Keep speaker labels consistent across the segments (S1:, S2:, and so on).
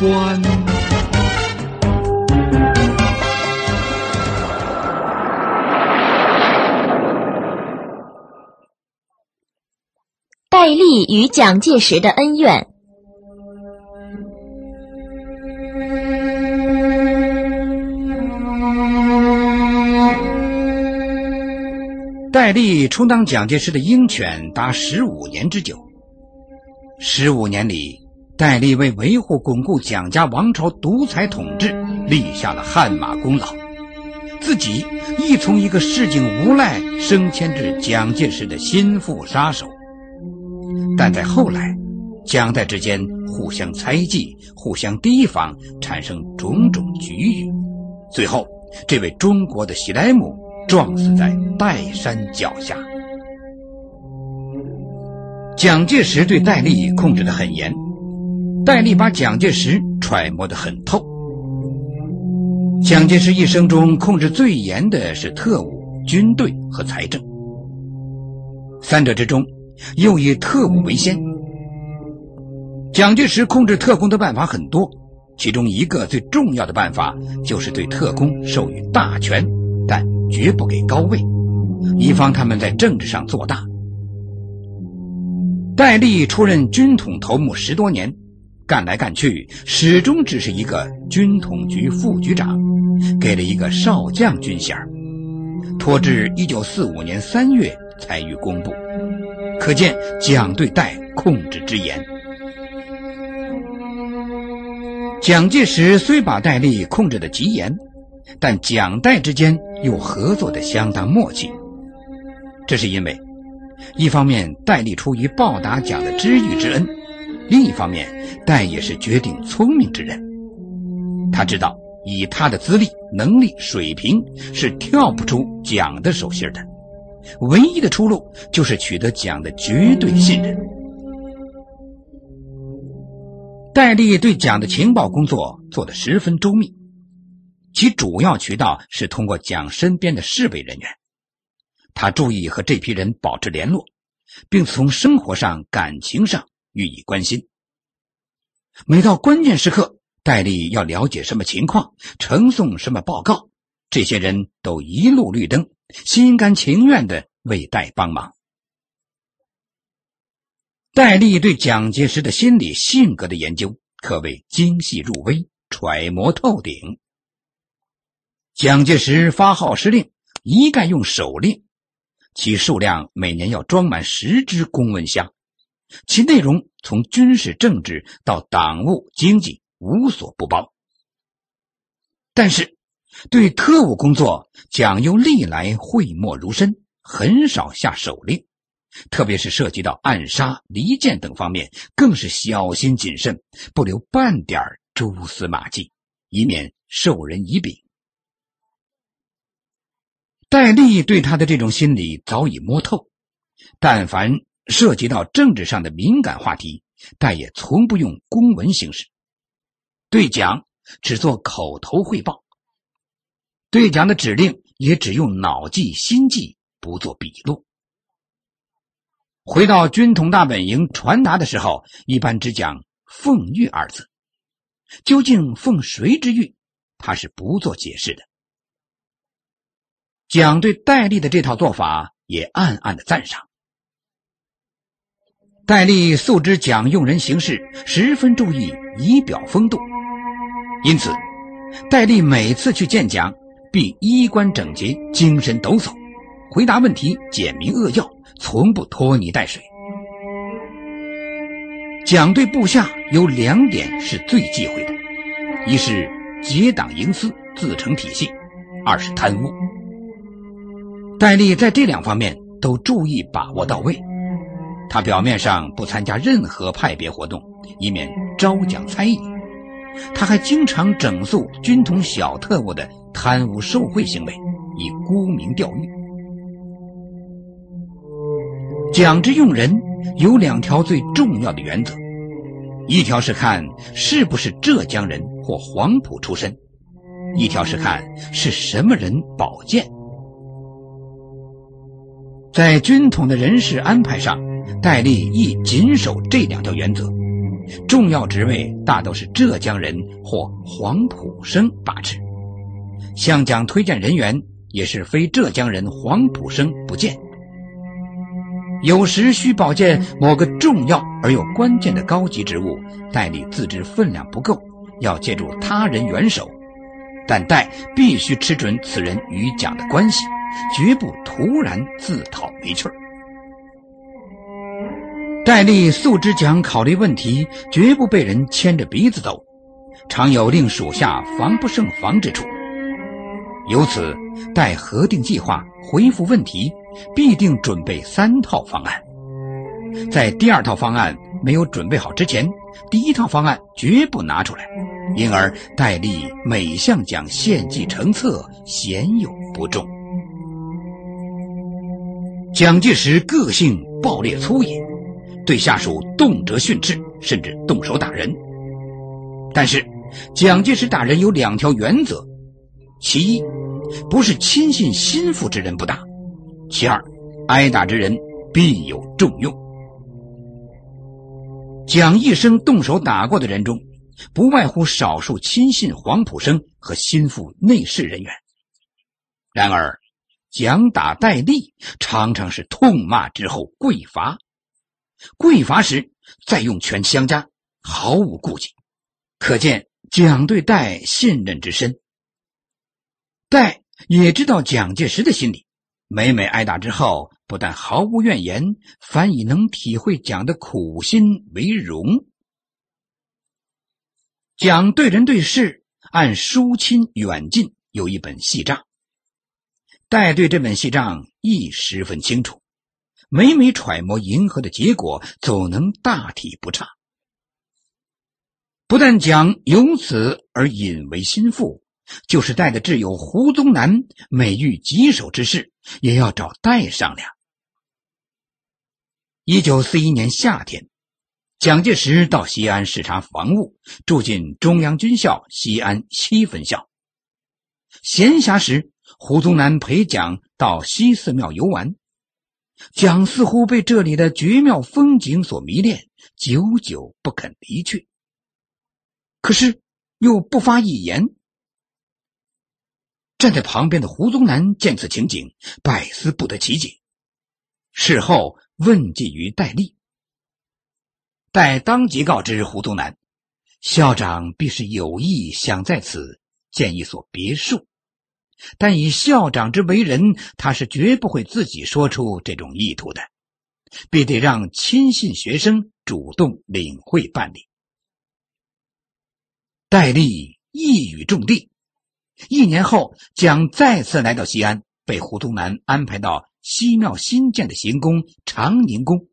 S1: 官。
S2: 戴笠与蒋介石的恩怨。
S1: 戴笠充当蒋介石的鹰犬达十五年之久。十五年里，戴笠为维护巩固蒋家王朝独裁统治立下了汗马功劳，自己亦从一个市井无赖升迁至蒋介石的心腹杀手。但在后来，蒋戴之间互相猜忌、互相提防，产生种种局域，最后，这位中国的喜莱姆。撞死在岱山脚下。蒋介石对戴笠控制得很严，戴笠把蒋介石揣摩得很透。蒋介石一生中控制最严的是特务、军队和财政，三者之中又以特务为先。蒋介石控制特工的办法很多，其中一个最重要的办法就是对特工授予大权，但。绝不给高位，以防他们在政治上做大。戴笠出任军统头目十多年，干来干去，始终只是一个军统局副局长，给了一个少将军衔拖至一九四五年三月才予公布，可见蒋对戴控制之严。蒋介石虽把戴笠控制的极严。但蒋戴之间又合作的相当默契，这是因为，一方面戴笠出于报答蒋的知遇之恩，另一方面戴也是绝顶聪明之人。他知道以他的资历、能力、水平是跳不出蒋的手心的，唯一的出路就是取得蒋的绝对信任。戴笠对蒋的情报工作做得十分周密。其主要渠道是通过蒋身边的侍卫人员，他注意和这批人保持联络，并从生活上、感情上予以关心。每到关键时刻，戴笠要了解什么情况，呈送什么报告，这些人都一路绿灯，心甘情愿的为戴帮忙。戴笠对蒋介石的心理性格的研究可谓精细入微，揣摩透顶。蒋介石发号施令，一概用手令，其数量每年要装满十只公文箱，其内容从军事政治到党务经济无所不包。但是，对特务工作，蒋又历来讳莫如深，很少下手令，特别是涉及到暗杀、离间等方面，更是小心谨慎，不留半点蛛丝马迹，以免授人以柄。戴笠对他的这种心理早已摸透，但凡涉及到政治上的敏感话题，但也从不用公文形式，对蒋只做口头汇报，对蒋的指令也只用脑记心记，不做笔录。回到军统大本营传达的时候，一般只讲“奉谕”二字，究竟奉谁之谕，他是不做解释的。蒋对戴笠的这套做法也暗暗的赞赏。戴笠素知蒋用人行事十分注意仪表风度，因此，戴笠每次去见蒋，必衣冠整洁、精神抖擞，回答问题简明扼要，从不拖泥带水。蒋对部下有两点是最忌讳的：一是结党营私、自成体系；二是贪污。戴笠在这两方面都注意把握到位。他表面上不参加任何派别活动，以免招蒋猜疑。他还经常整肃军统小特务的贪污受贿行为，以沽名钓誉。蒋之用人有两条最重要的原则：一条是看是不是浙江人或黄埔出身；一条是看是什么人保荐。在军统的人事安排上，戴笠亦谨守这两条原则，重要职位大都是浙江人或黄埔生把持，湘江推荐人员也是非浙江人黄埔生不见。有时需保荐某个重要而又关键的高级职务，戴笠自知分量不够，要借助他人援手，但戴必须吃准此人与蒋的关系，绝不突然自讨没趣儿。戴笠素之讲考虑问题绝不被人牵着鼻子走，常有令属下防不胜防之处。由此，待核定计划、回复问题，必定准备三套方案。在第二套方案没有准备好之前，第一套方案绝不拿出来。因而，戴笠每项讲献计成策，鲜有不中。蒋介石个性暴烈粗野。对下属动辄训斥，甚至动手打人。但是，蒋介石打人有两条原则：其一，不是亲信心腹之人不打；其二，挨打之人必有重用。蒋一生动手打过的人中，不外乎少数亲信黄埔生和心腹内侍人员。然而，蒋打戴笠常常是痛骂之后跪罚。跪罚时再用拳相加，毫无顾忌，可见蒋对戴信任之深。戴也知道蒋介石的心理，每每挨打之后，不但毫无怨言，反以能体会蒋的苦心为荣。蒋对人对事按疏亲远近有一本细账，戴对这本细账亦十分清楚。每每揣摩迎合的结果，总能大体不差。不但蒋由此而引为心腹，就是带的挚友胡宗南，每遇棘手之事，也要找戴商量。一九四一年夏天，蒋介石到西安视察防务，住进中央军校西安七分校。闲暇时，胡宗南陪蒋到西寺庙游玩。蒋似乎被这里的绝妙风景所迷恋，久久不肯离去。可是又不发一言。站在旁边的胡宗南见此情景，百思不得其解。事后问计于戴笠，戴当即告知胡宗南，校长必是有意想在此建一所别墅。但以校长之为人，他是绝不会自己说出这种意图的，必得让亲信学生主动领会办理。戴笠一语中的。一年后，蒋再次来到西安，被胡宗南安排到西庙新建的行宫长宁宫。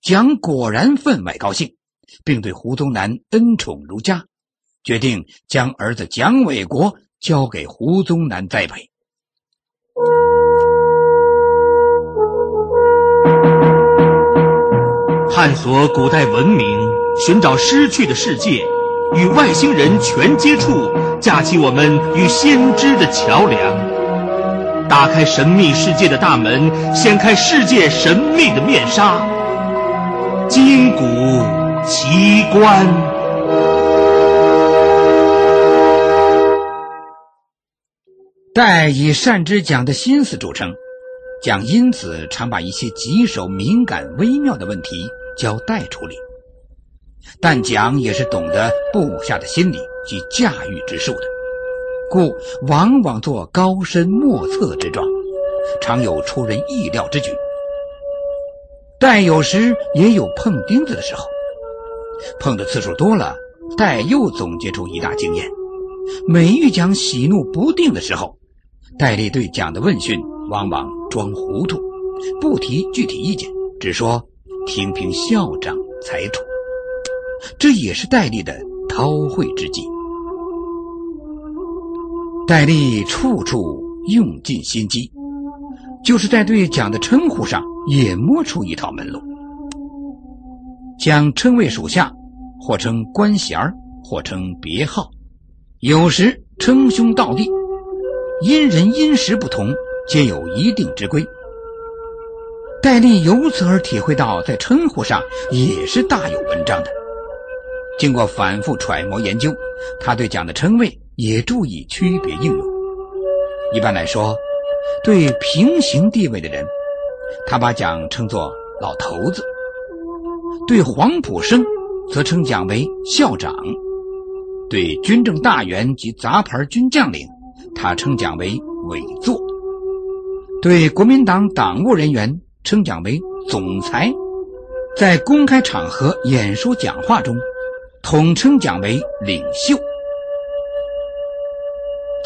S1: 蒋果然分外高兴，并对胡宗南恩宠如家，决定将儿子蒋纬国。交给胡宗南栽培，
S3: 探索古代文明，寻找失去的世界，与外星人全接触，架起我们与先知的桥梁，打开神秘世界的大门，掀开世界神秘的面纱，金古奇观。
S1: 戴以善之讲的心思著称，蒋因此常把一些棘手、敏感、微妙的问题交戴处理。但蒋也是懂得部下的心理及驾驭之术的，故往往做高深莫测之状，常有出人意料之举。戴有时也有碰钉子的时候，碰的次数多了，戴又总结出一大经验：每遇蒋喜怒不定的时候。戴笠对蒋的问讯，往往装糊涂，不提具体意见，只说听凭校长裁处。这也是戴笠的韬晦之计。戴笠处处用尽心机，就是在对蒋的称呼上也摸出一套门路。蒋称谓属下，或称官衔或称别号，有时称兄道弟。因人因时不同，皆有一定之规。戴笠由此而体会到，在称呼上也是大有文章的。经过反复揣摩研究，他对蒋的称谓也注意区别应用。一般来说，对平行地位的人，他把蒋称作“老头子”；对黄埔生，则称蒋为“校长”；对军政大员及杂牌军将领，他称蒋为“委座”；对国民党党务人员，称蒋为“总裁”；在公开场合演说讲话中。统称蒋为领袖。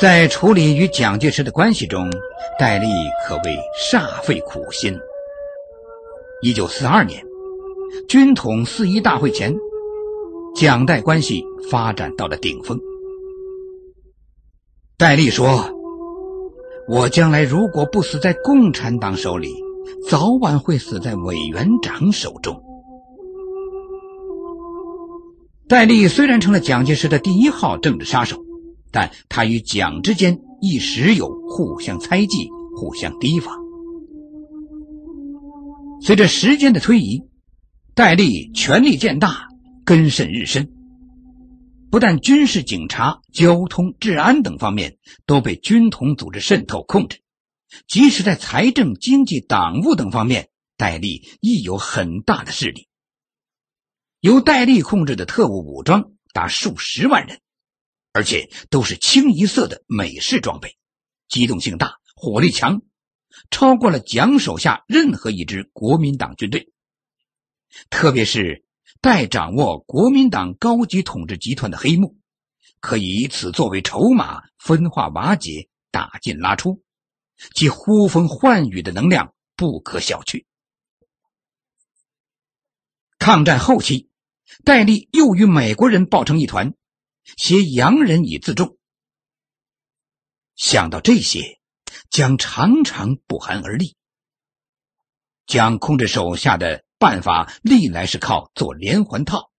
S1: 在处理与蒋介石的关系中，戴笠可谓煞费苦心。一九四二年，军统四一大会前，蒋戴关系发展到了顶峰。戴笠说：“我将来如果不死在共产党手里，早晚会死在委员长手中。”戴笠虽然成了蒋介石的第一号政治杀手，但他与蒋之间一时有互相猜忌、互相提防。随着时间的推移，戴笠权力渐大，根深日深。不但军事、警察、交通、治安等方面都被军统组织渗透控制，即使在财政、经济、党务等方面，戴笠亦有很大的势力。由戴笠控制的特务武装达数十万人，而且都是清一色的美式装备，机动性大，火力强，超过了蒋手下任何一支国民党军队。特别是待掌握国民党高级统治集团的黑幕，可以以此作为筹码，分化瓦解，打进拉出，其呼风唤雨的能量不可小觑。抗战后期。戴笠又与美国人抱成一团，挟洋人以自重。想到这些，蒋常常不寒而栗。蒋控制手下的办法历来是靠做连环套，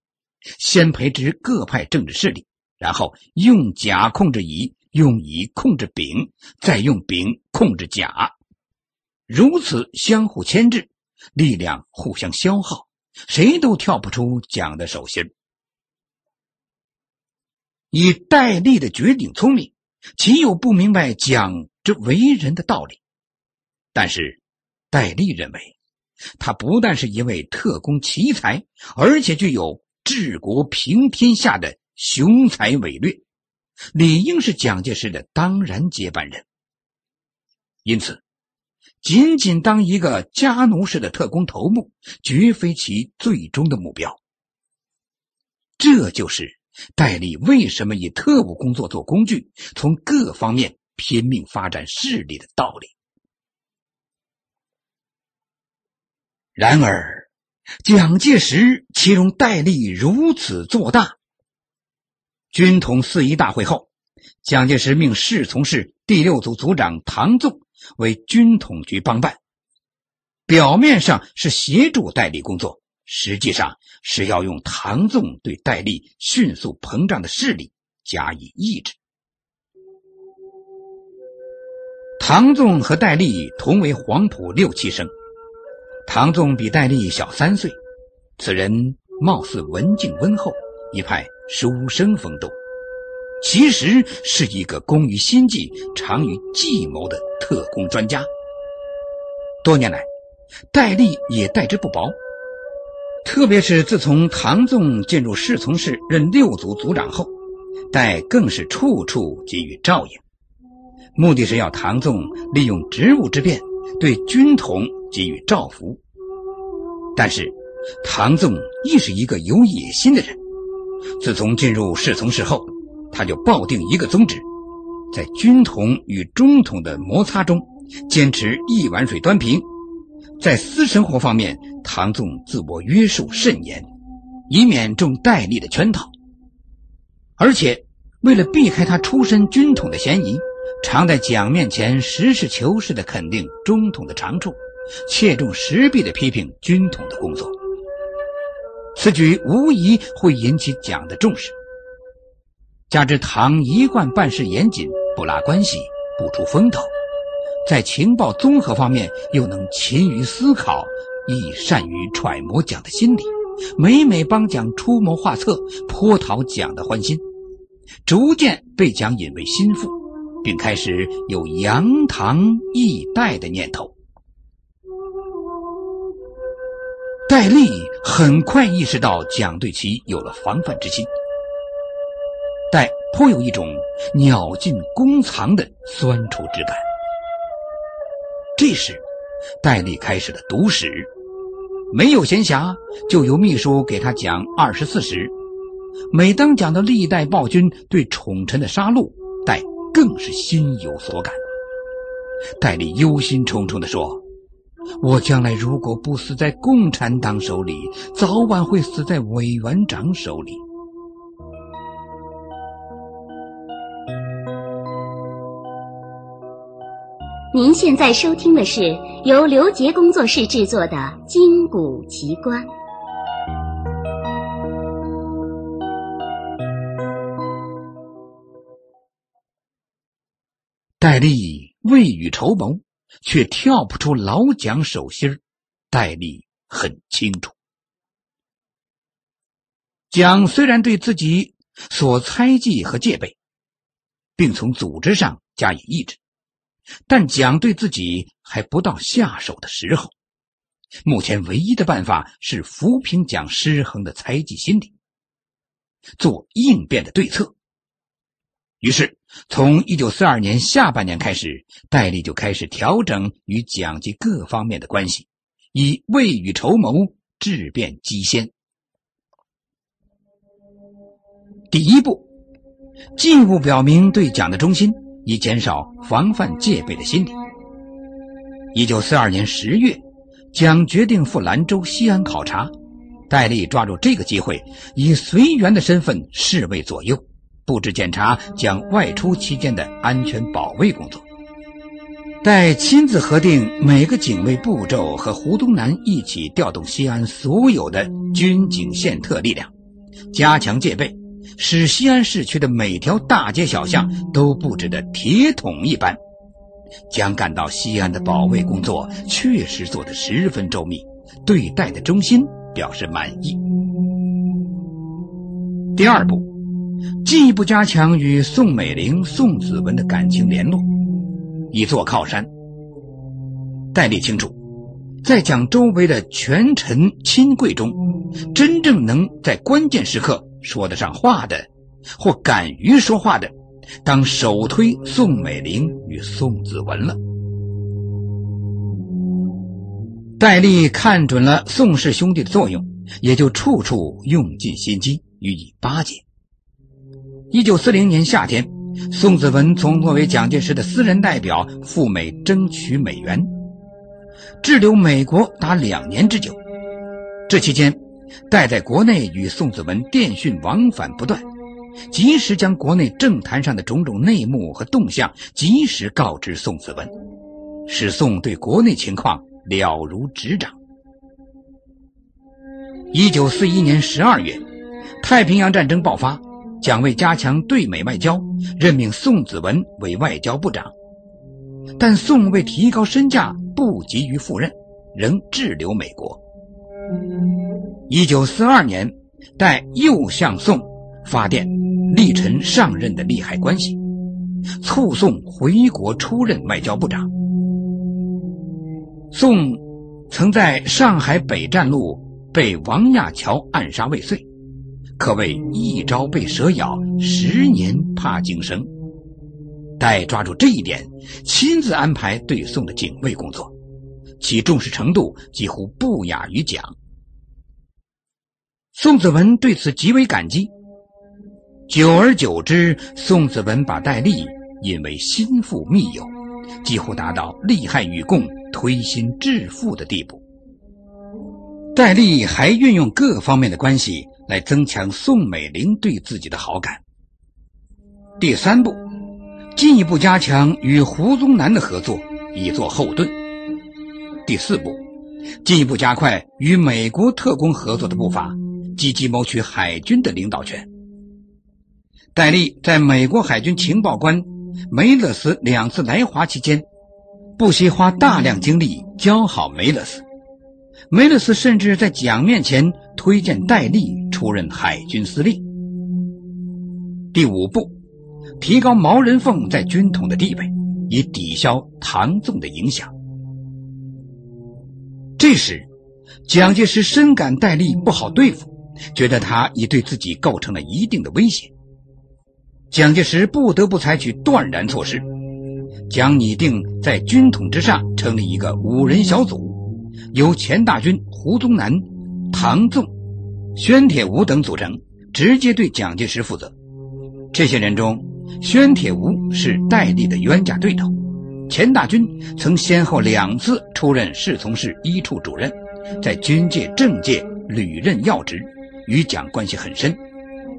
S1: 先培植各派政治势力，然后用甲控制乙，用乙控制丙，再用丙控制甲，如此相互牵制，力量互相消耗。谁都跳不出蒋的手心。以戴笠的绝顶聪明，岂有不明白蒋这为人的道理？但是，戴笠认为，他不但是一位特工奇才，而且具有治国平天下的雄才伟略，理应是蒋介石的当然接班人。因此。仅仅当一个家奴式的特工头目，绝非其最终的目标。这就是戴笠为什么以特务工作做工具，从各方面拼命发展势力的道理。然而，蒋介石岂容戴笠如此做大？军统四一大会后，蒋介石命侍从室第六组组长唐纵。为军统局帮办，表面上是协助戴笠工作，实际上是要用唐纵对戴笠迅速膨胀的势力加以抑制。唐纵和戴笠同为黄埔六期生，唐纵比戴笠小三岁，此人貌似文静温厚，一派书生风度。其实是一个工于心计、长于计谋的特工专家。多年来，戴笠也待之不薄。特别是自从唐纵进入侍从室任六组组长后，戴更是处处给予照应，目的是要唐纵利用职务之便对军统给予照拂。但是，唐纵亦是一个有野心的人。自从进入侍从室后，他就抱定一个宗旨，在军统与中统的摩擦中，坚持一碗水端平。在私生活方面，唐纵自我约束甚严，以免中戴笠的圈套。而且，为了避开他出身军统的嫌疑，常在蒋面前实事求是的肯定中统的长处，切中时弊的批评军统的工作。此举无疑会引起蒋的重视。加之唐一贯办事严谨，不拉关系，不出风头，在情报综合方面又能勤于思考，亦善于揣摩蒋的心理，每每帮蒋出谋划策，颇讨蒋的欢心，逐渐被蒋引为心腹，并开始有扬唐易代的念头。戴笠很快意识到蒋对其有了防范之心，戴颇有一种鸟尽弓藏的酸楚之感。这时，戴笠开始了读史，没有闲暇，就由秘书给他讲《二十四史》。每当讲到历代暴君对宠臣的杀戮，戴更是心有所感。戴笠忧心忡忡地说：“我将来如果不死在共产党手里，早晚会死在委员长手里。”
S2: 您现在收听的是由刘杰工作室制作的《金谷奇观》。
S1: 戴笠未雨绸缪，却跳不出老蒋手心儿。戴笠很清楚，蒋虽然对自己所猜忌和戒备，并从组织上加以抑制。但蒋对自己还不到下手的时候，目前唯一的办法是抚平蒋失衡的猜忌心理，做应变的对策。于是，从一九四二年下半年开始，戴笠就开始调整与蒋及各方面的关系，以未雨绸缪，质变机先。第一步，进一步表明对蒋的忠心。以减少防范戒备的心理。一九四二年十月，蒋决定赴兰州、西安考察，戴笠抓住这个机会，以随员的身份侍卫左右，布置检查将外出期间的安全保卫工作。待亲自核定每个警卫步骤，和胡宗南一起调动西安所有的军警宪特力量，加强戒备。使西安市区的每条大街小巷都布置的铁桶一般，蒋感到西安的保卫工作确实做得十分周密，对戴的忠心表示满意。第二步，进一步加强与宋美龄、宋子文的感情联络，以作靠山。戴笠清楚，在蒋周围的权臣亲贵中，真正能在关键时刻。说得上话的，或敢于说话的，当首推宋美龄与宋子文了。戴笠看准了宋氏兄弟的作用，也就处处用尽心机予以巴结。一九四零年夏天，宋子文从作为蒋介石的私人代表赴美争取美元，滞留美国达两年之久。这期间。戴在国内与宋子文电讯往返不断，及时将国内政坛上的种种内幕和动向及时告知宋子文，使宋对国内情况了如指掌。一九四一年十二月，太平洋战争爆发，蒋为加强对美外交，任命宋子文为外交部长，但宋为提高身价，不急于赴任，仍滞留美国。一九四二年，代又向宋发电，力陈上任的利害关系，促宋回国出任外交部长。宋曾在上海北站路被王亚樵暗杀未遂，可谓一朝被蛇咬，十年怕井绳。戴抓住这一点，亲自安排对宋的警卫工作。其重视程度几乎不亚于蒋。宋子文对此极为感激。久而久之，宋子文把戴笠引为心腹密友，几乎达到利害与共、推心置腹的地步。戴笠还运用各方面的关系来增强宋美龄对自己的好感。第三步，进一步加强与胡宗南的合作，以作后盾。第四步，进一步加快与美国特工合作的步伐，积极谋取海军的领导权。戴笠在美国海军情报官梅勒斯两次来华期间，不惜花大量精力教好梅勒斯，梅勒斯甚至在蒋面前推荐戴笠出任海军司令。第五步，提高毛人凤在军统的地位，以抵消唐纵的影响。这时，蒋介石深感戴笠不好对付，觉得他已对自己构成了一定的威胁。蒋介石不得不采取断然措施，将拟定在军统之上成立一个五人小组，由钱大钧、胡宗南、唐纵、宣铁吾等组成，直接对蒋介石负责。这些人中，宣铁吾是戴笠的冤家对头，钱大钧曾先后两次出任侍从室一处主任，在军界、政界屡任要职，与蒋关系很深。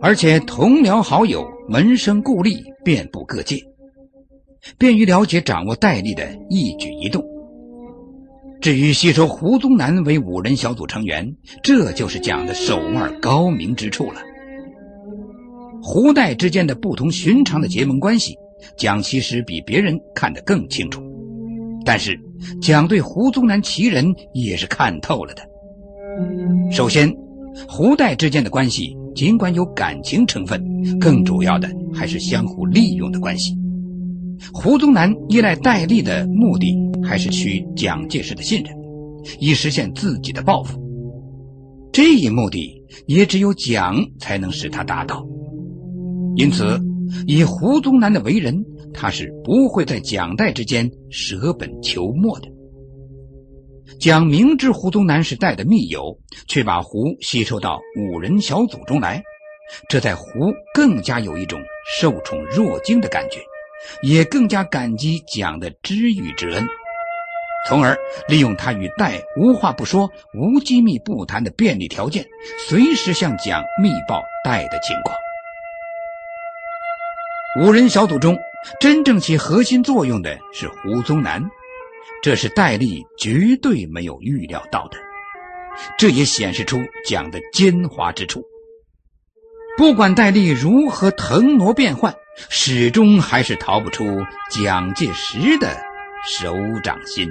S1: 而且同僚好友门生故吏遍布各界，便于了解掌握戴笠的一举一动。至于吸收胡宗南为五人小组成员，这就是蒋的手腕高明之处了。胡戴之间的不同寻常的结盟关系，蒋其实比别人看得更清楚。但是蒋对胡宗南其人也是看透了的。首先，胡戴之间的关系。尽管有感情成分，更主要的还是相互利用的关系。胡宗南依赖戴笠的目的，还是取蒋介石的信任，以实现自己的抱负。这一目的也只有蒋才能使他达到。因此，以胡宗南的为人，他是不会在蒋戴之间舍本求末的。蒋明知胡宗南是戴的密友，却把胡吸收到五人小组中来，这在胡更加有一种受宠若惊的感觉，也更加感激蒋的知遇之恩，从而利用他与戴无话不说、无机密不谈的便利条件，随时向蒋密报戴的情况。五人小组中真正起核心作用的是胡宗南。这是戴笠绝对没有预料到的，这也显示出蒋的奸猾之处。不管戴笠如何腾挪变换，始终还是逃不出蒋介石的手掌心。